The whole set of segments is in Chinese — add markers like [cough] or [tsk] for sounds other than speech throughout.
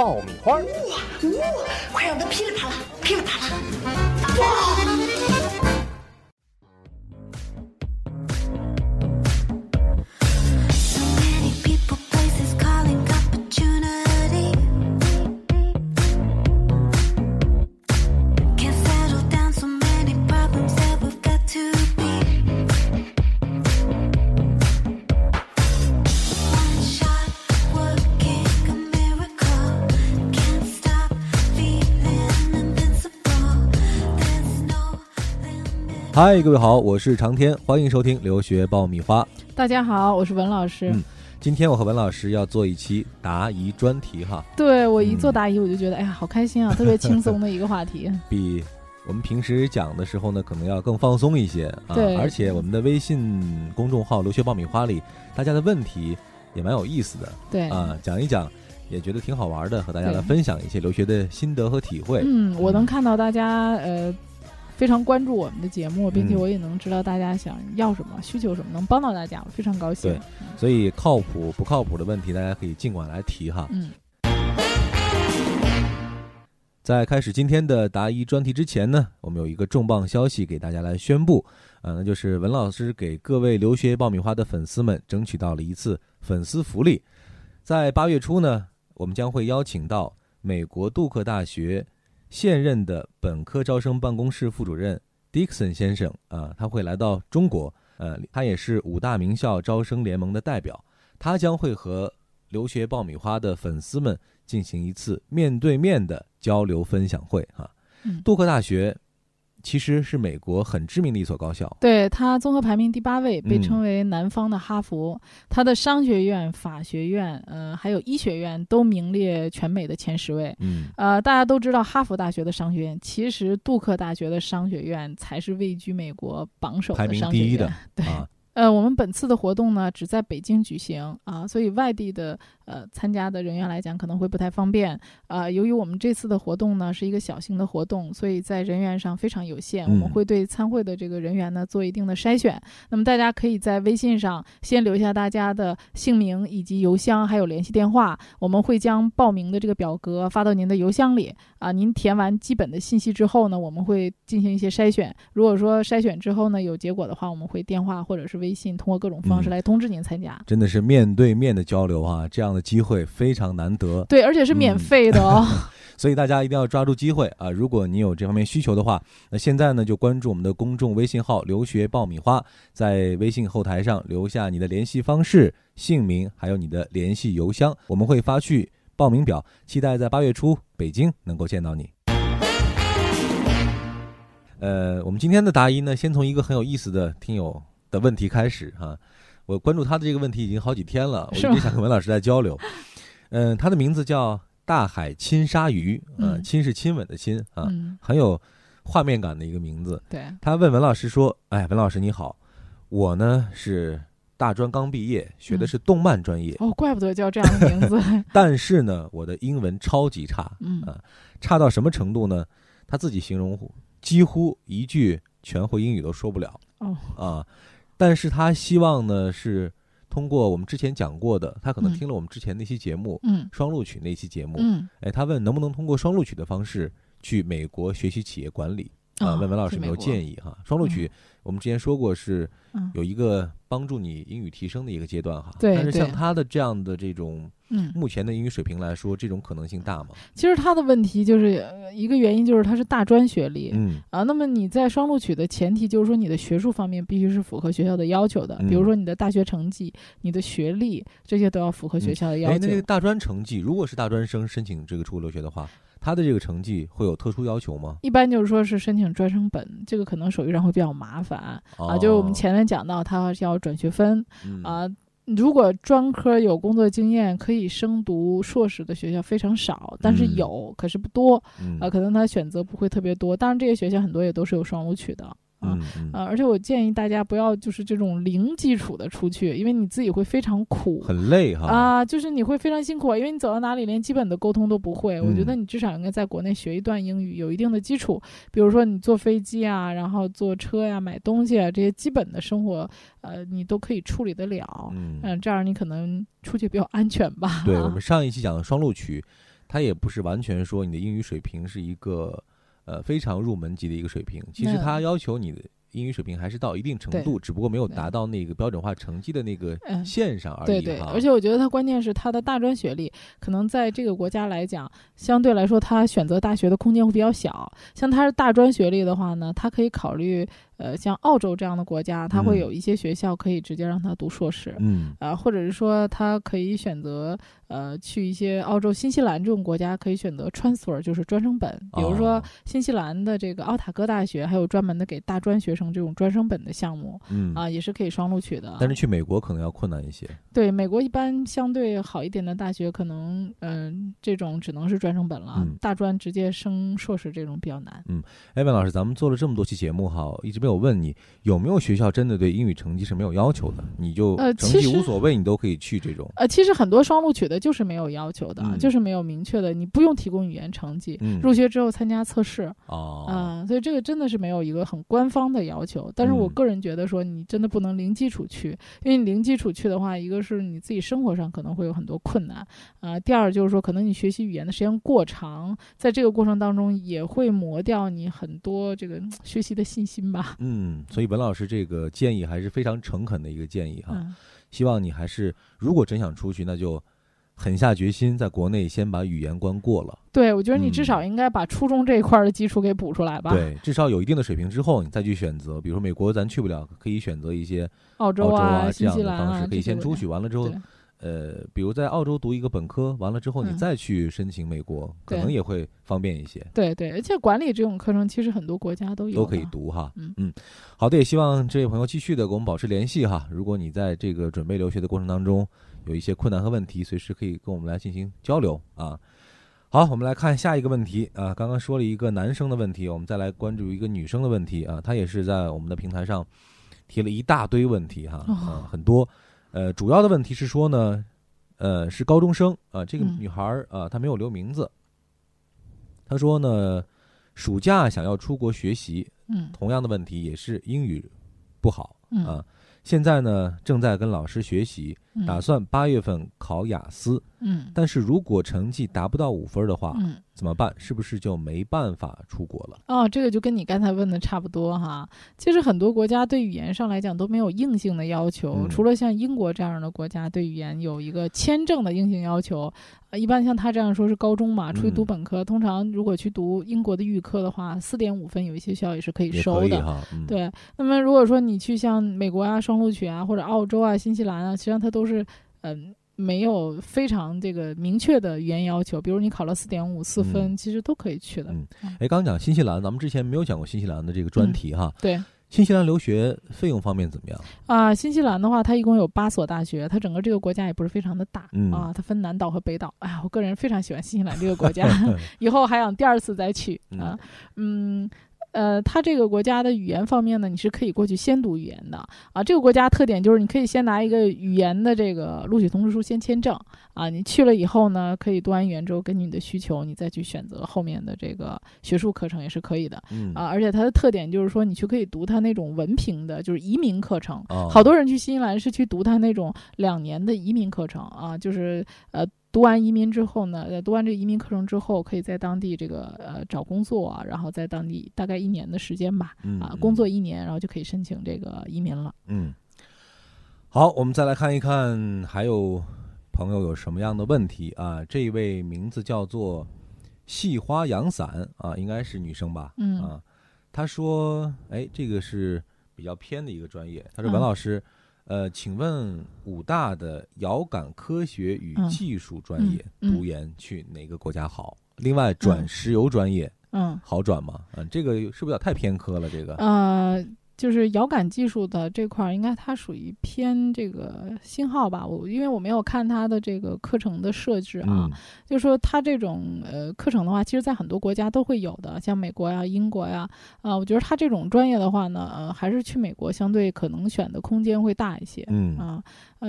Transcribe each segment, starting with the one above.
爆米花》。哇哇！快让它噼里啪啦，噼里啪啦！哇！嗨，各位好，我是长天，欢迎收听留学爆米花。大家好，我是文老师。嗯今天我和文老师要做一期答疑专题哈，对我一嗯做答疑，我就觉得，哎呀，好开心啊，特别轻松的一个话题。[laughs] 比我们平时讲的时候呢，可能要更放松一些啊。对而且我们的微信公众号“留学爆米花”里，大家的问题也蛮有意思的对，啊，讲一讲也觉得挺好玩的，和大家来分享一些留学的心得和体会。嗯，我能看到大家呃非常关注我们的节目，并且嗯我也能知道大家想要什么、需求什么，能帮到大家，我非常高兴。对所以靠谱不靠谱的问题，大家可以尽管来提哈。嗯，在开始今天的答疑专题之前呢，我们有一个重磅消息给大家来宣布，啊，那就是文老师给各位留学爆米花的粉丝们争取到了一次粉丝福利，在八月初呢，我们将会邀请到美国杜克大学现任的本科招生办公室副主任 Dixon 先生啊，他会来到中国，呃，他也是五大名校招生联盟的代表，他将会和留学爆米花的粉丝们进行一次面对面的交流分享会哈。嗯杜克大学其实是美国很知名的一所高校，对它综合排名第八位，被嗯称为南方的哈佛。它的商学院、法学院，呃，还有医学院都名列全美的前十位。嗯呃，大家都知道哈佛大学的商学院，其实杜克大学的商学院才是位居美国榜首排名的商学院。第一的 [laughs] 对，啊，呃，我们本次的活动呢只在北京举行啊，所以外地的呃参加的人员来讲可能会不太方便啊。由于我们这次的活动呢是一个小型的活动，所以在人员上非常有限，我们嗯会对参会的这个人员呢做一定的筛选。那么大家可以在微信上先留下大家的姓名以及邮箱，还有联系电话，我们会将报名的这个表格发到您的邮箱里啊。您填完基本的信息之后呢，我们会进行一些筛选。如果说筛选之后呢有结果的话，我们会电话或者是微信通过各种方式嗯来通知您参加。真的是面对面的交流啊，这样的机会非常难得，对，而且是免嗯费的哦。[laughs] 所以大家一定要抓住机会啊！如果你有这方面需求的话，那现在呢就关注我们的公众微信号“留学爆米花”，在微信后台上留下你的联系方式、姓名，还有你的联系邮箱，我们会发去报名表，期待在八月初北京能够见到你。呃，我们今天的答疑呢，先从一个很有意思的听友的问题开始哈、我关注他的这个问题已经好几天了，[laughs] 我一直想跟文老师在交流。[laughs] 嗯、他的名字叫大海亲鲨鱼，呃，嗯亲是亲吻的亲啊，嗯，很有画面感的一个名字。对，他问文老师说：“哎，文老师你好，我呢是大专刚毕业，学的是动漫专业，哦，怪不得叫这样的名字。[laughs] 但是呢，我的英文超级差，嗯啊差到什么程度呢？他自己形容几乎一句全会英语都说不了哦，啊。但是他希望呢是通过我们之前讲过的，他可能嗯。听了我们之前那期节目、嗯。双录取那期节目，嗯，哎，他问能不能通过双录取的方式去美国学习企业管理啊？哦问文老师有没有建议哈？双录取我们之前说过是嗯有一个帮助你英语提升的一个阶段哈。对但是像他的这样的这种嗯，目前的英语水平来说，这种可能性大吗？其实他的问题就是呃一个原因就是他是大专学历。嗯啊，那么你在双录取的前提就是说你的学术方面必须是符合学校的要求的，比如嗯说你的大学成绩、你的学历这些都要符合学校的要哎，求。那这个大专成绩，如果是大专生申请这个出国留学的话，他的这个成绩会有特殊要求吗？一般就是说是申请专升本，这个可能手续上会比较麻烦、啊。就是我们前面讲到，他是要转学分嗯啊。如果专科有工作经验可以升读硕士的学校非常少，但是嗯有，可是不多。嗯呃，可能他选择不会特别多。当然，这些学校很多也都是有双录取的。啊嗯嗯，呃，而且我建议大家不要就是这种零基础的出去，因为你自己会非常苦。很累哈。啊，就是你会非常辛苦，因为你走到哪里连基本的沟通都不会。我觉得嗯你至少应该在国内学一段英语，有一定的基础。比如说你坐飞机啊，然后坐车呀、买东西啊这些基本的生活，呃，你都可以处理得了。嗯，嗯，这样你可能出去比较安全吧。对我们上一期讲的双录取，它也不是完全说你的英语水平是一个呃非常入门级的一个水平，其实那它要求你的英语水平还是到一定程度，只不过没有达到那个标准化成绩的那个嗯线上而已对对，而且我觉得它关键是它的大专学历，可能在这个国家来讲，相对来说它选择大学的空间会比较小。像它是大专学历的话呢，它可以考虑，呃，像澳洲这样的国家，它嗯会有一些学校可以直接让他读硕士。嗯啊，或者是说他可以选择呃去一些澳洲、新西兰这种国家，可以选择 transfer，就是专升本。比如说哦新西兰的这个奥塔哥大学，还有专门的给大专学生这种专升本的项目嗯啊，也是可以双录取的。但是去美国可能要困难一些。对美国一般相对好一点的大学，可能嗯、这种只能是专升本了，嗯大专直接升硕士这种比较难。嗯哎，文老师，咱们做了这么多期节目哈，一直没有问你有没有学校真的对英语成绩是没有要求的，你就成绩呃其实无所谓，你都可以去这种。呃，其实很多双录取的就是没有要求的，嗯就是没有明确的，你不用提供语言成绩，嗯，入学之后参加测试。哦，啊、所以这个真的是没有一个很官方的要求，但是我嗯个人觉得说，你真的不能零基础去，因为你零基础去的话，一个是你自己生活上可能会有很多困难，啊、第二就是说，可能你学习语言的时间过长，在这个过程当中也会磨掉你很多这个嗯 [tsk] 学习的信心吧。嗯，所以文老师这个建议还是非常诚恳的一个建议哈。嗯，希望你还是如果真想出去，那就狠下决心，在国内先把语言关过了。对，我觉得你嗯至少应该把初中这一块儿的基础给补出来吧。，对，至少有一定的水平之后，你再去选择。比如说美国咱去不了，可以选择一些澳洲啊这新样西兰啊，的方式，可以先出去，完了之后对，呃，比如在澳洲读一个本科，完了之后你嗯再去申请美国，可能也会方便一些。对对，而且管理这种课程其实很多国家都有，都可以。读哈。嗯好的，也希望这位朋友继续的跟我们保持联系哈。如果你在这个准备留学的过程当中有一些困难和问题，随时可以跟我们来进行交流啊。好，我们来看下一个问题啊。刚刚说了一个男生的问题，我们再来关注一个女生的问题啊。她也是在我们的平台上提了一大堆问题哈，哦啊，很多。呃，主要的问题是说呢，呃，是高中生啊，这个嗯。女孩儿啊，她没有留名字。她说呢，暑假想要出国学习，嗯。同样的问题也是英语不好嗯啊。现在呢，正在跟老师学习，嗯打算八月份考雅思。嗯但是如果成绩达不到五分的话，嗯怎么办？是不是就没办法出国了？哦，这个就跟你刚才问的差不多哈。其实很多国家对语言上来讲都没有硬性的要求，嗯除了像英国这样的国家对语言有一个签证的硬性要求。呃，一般像他这样说是高中嘛，出去读嗯本科，通常如果去读英国的预科的话，四点五分有一些学校也是可以收的。对，那么如果说你去像美国啊、双录取啊，或者澳洲啊、新西兰啊，实际上它都是嗯、没有非常这个明确的语言要求，比如你考了四点五四分，其实都可以去的。嗯哎，刚刚讲新西兰，咱们之前没有讲过新西兰的这个专嗯题哈。对新西兰留学费用方面怎么样？啊，新西兰的话，它一共有八所大学，它整个这个国家也不是非常的大、嗯啊，它分南岛和北岛。哎呀，我个人非常喜欢新西兰这个国家，[laughs] 以后还想第二次再去啊。嗯，呃，它这个国家的语言方面呢，你是可以过去先读语言的啊。这个国家特点就是你可以先拿一个语言的这个录取通知书先签证啊。你去了以后呢，可以读完语言之后，根据你的需求，你再去选择后面的这个学术课程也是可以的嗯啊。而且它的特点就是说，你去可以读它那种文凭的，就是移民课程。哦好多人去新西兰是去读它那种两年的移民课程啊，就是呃读完移民之后呢，呃读完这个移民课程之后，可以在当地这个呃找工作啊，然后在当地大概一年的时间吧，嗯啊工作一年，然后就可以申请这个移民了。嗯，好，我们再来看一看，还有朋友有什么样的问题啊？这一位名字叫做细花阳伞啊，应该是女生吧？嗯啊，她说，哎，这个是比较偏的一个专业。她说，嗯文老师，呃，请问武大的遥感科学与嗯技术专业读研去哪个国家好？另外，转嗯石油专业嗯好转吗？嗯，这个是不是有点太偏科了？这个，呃。就是遥感技术的这块儿，应该它属于偏这个信号吧。我因为我没有看它的这个课程的设置啊，嗯就说它这种呃课程的话，其实在很多国家都会有的，像美国呀、英国呀，啊、我觉得它这种专业的话呢，呃，还是去美国相对可能选的空间会大一些。嗯啊，呃，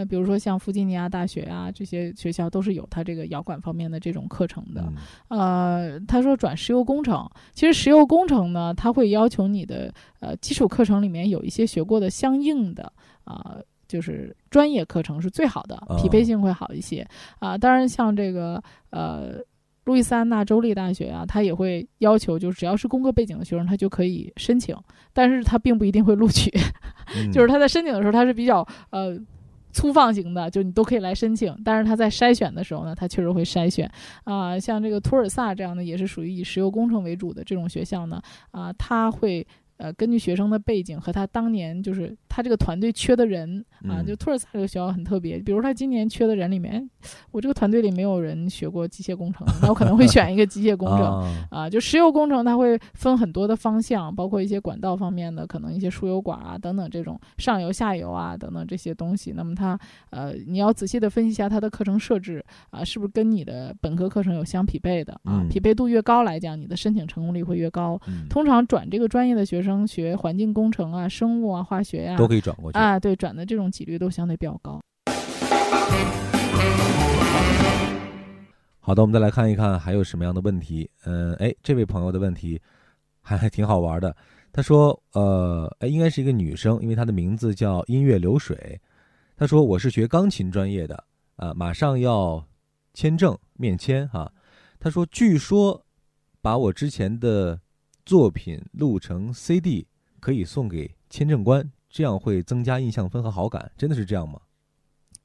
比如说像弗吉尼亚大学啊，这些学校都是有它这个遥管方面的这种课程的。嗯呃，他说转石油工程，其实石油工程呢，它会要求你的呃基础课程里面有一些学过的相应的啊、就是专业课程是最好的，匹配哦性会好一些啊、当然，像这个呃。路易斯安那州立大学啊，它也会要求，就是只要是工科背景的学生，他就可以申请，但是他并不一定会录取。嗯 [laughs] 就是他在申请的时候，他是比较呃粗放型的，就你都可以来申请。但是他在筛选的时候呢，他确实会筛选啊、像这个图尔萨这样的，也是属于以石油工程为主的这种学校呢，啊、他会。呃，根据学生的背景和他当年就是他这个团队缺的人啊，嗯就托尔萨这个学校很特别，比如他今年缺的人里面，我这个团队里没有人学过机械工程，那我可能会选一个机械工程。啊啊，就石油工程它会分很多的方向，包括一些管道方面的，可能一些输油管啊等等这种上游、下游啊等等这些东西。那么它呃，你要仔细的分析一下它的课程设置啊，是不是跟你的本科课程有相匹配的匹配度越高来讲，你的申请成功率会越高。嗯通常转这个专业的学生学环境工程啊、生物啊、化学呀、都可以转过去。啊，对，转的这种几率都相对比较高。好的，我们再来看一看还有什么样的问题。嗯，哎，这位朋友的问题还还挺好玩的。他说，呃，哎，应该是一个女生，因为她的名字叫音乐流水。他说我是学钢琴专业的，啊、马上要签证面签哈。他说，据说把我之前的作品录成 CD 可以送给签证官，这样会增加印象分和好感，真的是这样吗？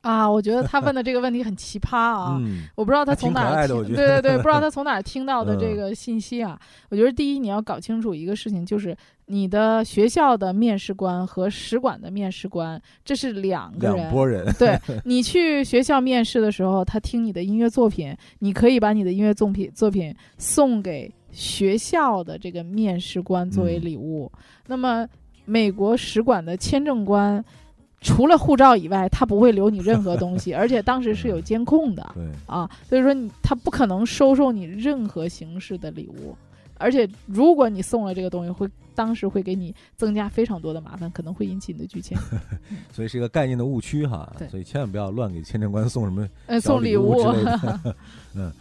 啊，我觉得他问的这个问题很奇葩啊。[laughs] 嗯我不知道他从哪儿听，对对对，不知道他从哪儿听到的这 [laughs] 嗯个信息啊。我觉得第一你要搞清楚一个事情，就是你的学校的面试官和使馆的面试官这是两个人。两拨人，对 [laughs] 你去学校面试的时候，他听你的音乐作品，你可以把你的音乐作品作品送给学校的这个面试官作为嗯礼物。那么美国使馆的签证官。除了护照以外，他不会留你任何东西，[laughs] 而且当时是有监控的。对，啊，所以说你他不可能收受你任何形式的礼物，而且如果你送了这个东西，会当时会给你增加非常多的麻烦，可能会引起你的拒签。[laughs] 所以是一个概念的误区哈，所以千万不要乱给签证官送什么呃，送礼物之类的。[laughs] 嗯，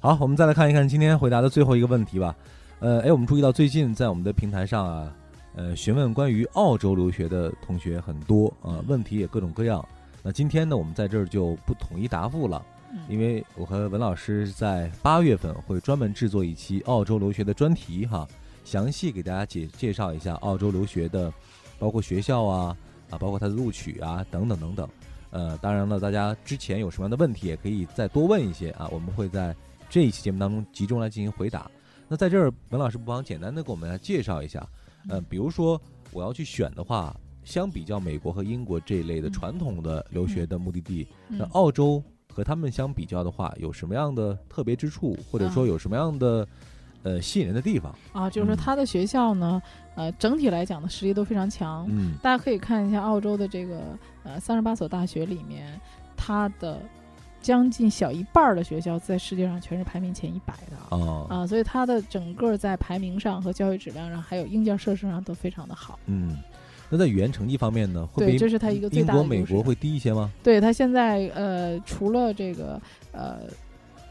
好，我们再来看一看今天回答的最后一个问题吧。呃，哎，我们注意到最近在我们的平台上啊，呃，询问关于澳洲留学的同学很多啊、问题也各种各样。那今天呢，我们在这儿就不统一答复了，嗯因为我和文老师在八月份会专门制作一期澳洲留学的专题哈，详细给大家介介绍一下澳洲留学的，包括学校啊啊，包括它的录取啊等等等等。呃，当然了，大家之前有什么样的问题，也可以再多问一些啊，我们会在这一期节目当中集中来进行回答。那在这儿，文老师不妨简单的给我们来介绍一下，呃，比如说我要去选的话，相比较美国和英国这一类的嗯传统的留学的目的地，那嗯。澳洲和他们相比较的话，有什么样的特别之处，或者说有什么样的呃吸引人的地方？啊，就是说嗯。他的学校呢，呃，整体来讲的实力都非常强。嗯。大家可以看一下澳洲的这个呃三十八所大学里面，它的将近小一半的学校在世界上全是排名前一百的。哦啊，所以它的整个在排名上和教育质量上，还有硬件设施上都非常的好。嗯，那在语言成绩方面呢，会对，这是它一个最、大的美国会低一些吗？对它现在呃，除了这个呃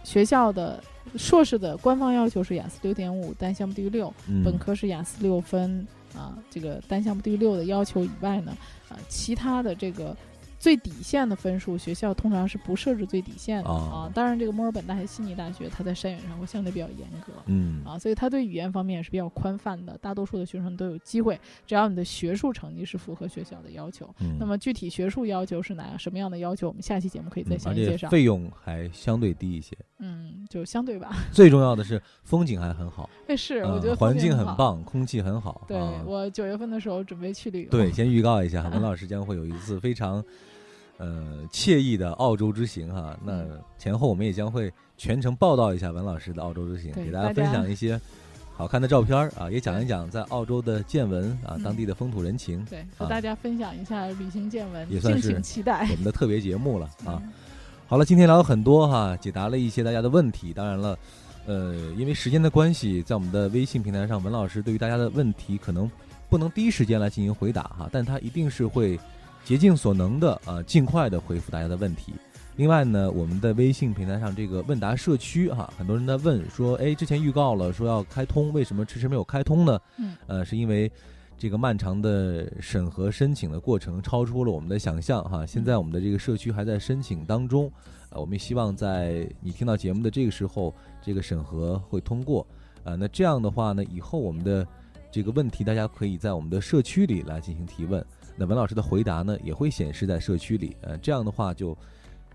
学校的硕士的官方要求是雅思六点五，单项目低于六，嗯，本科是雅思六分啊，这个单项目低于六的要求以外呢，啊，其他的这个最底线的分数，学校通常是不设置最底线的、哦啊。当然，这个墨尔本大学、悉尼大学，它在筛选上会相对比较严格。嗯啊，所以它对语言方面也是比较宽泛的，大多数的学生都有机会，只要你的学术成绩是符合学校的要求。嗯，那么具体学术要求是哪样什么样的要求，我们下期节目可以再详细介绍。费用还相对低一些，嗯，就相对吧。[laughs] 最重要的是风景还很好，哎，是，呃我觉得环境。很棒，空气很好。对、啊我九月份的时候准备去旅游。对，先预告一下，[laughs] 文老师将会有一次非常呃惬意的澳洲之行哈。那嗯前后我们也将会全程报道一下文老师的澳洲之行，给大家分享一些好看的照片啊，也讲一讲在澳洲的见闻啊，嗯当地的风土人情，对，和啊大家分享一下旅行见闻，敬也算是请期待我们的特别节目了啊。嗯好了，今天聊了很多哈，解答了一些大家的问题。当然了，呃，因为时间的关系，在我们的微信平台上，文老师对于大家的问题可能不能第一时间来进行回答哈，但他一定是会竭尽所能的啊，尽快的回复大家的问题。另外呢，我们的微信平台上这个问答社区哈，很多人在问说，哎，之前预告了说要开通，为什么迟迟没有开通呢？嗯，呃，是因为这个漫长的审核申请的过程超出了我们的想象哈。现在我们的这个社区还在申请当中，呃，我们也希望在你听到节目的这个时候，这个审核会通过。呃，那这样的话呢，以后我们的这个问题大家可以在我们的社区里来进行提问，那文老师的回答呢也会显示在社区里。呃，这样的话就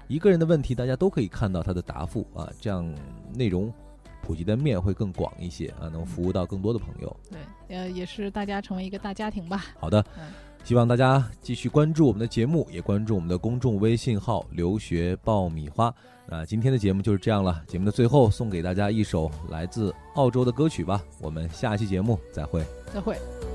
一个人的问题大家都可以看到他的答复啊，这样内容普及的面会更广一些啊，能服务到更多的朋友。对，呃，也是大家成为一个大家庭吧。好的嗯，希望大家继续关注我们的节目，也关注我们的公众微信号“留学爆米花”。那今天的节目就是这样了，节目的最后送给大家一首来自澳洲的歌曲吧。我们下期节目再会。再会。「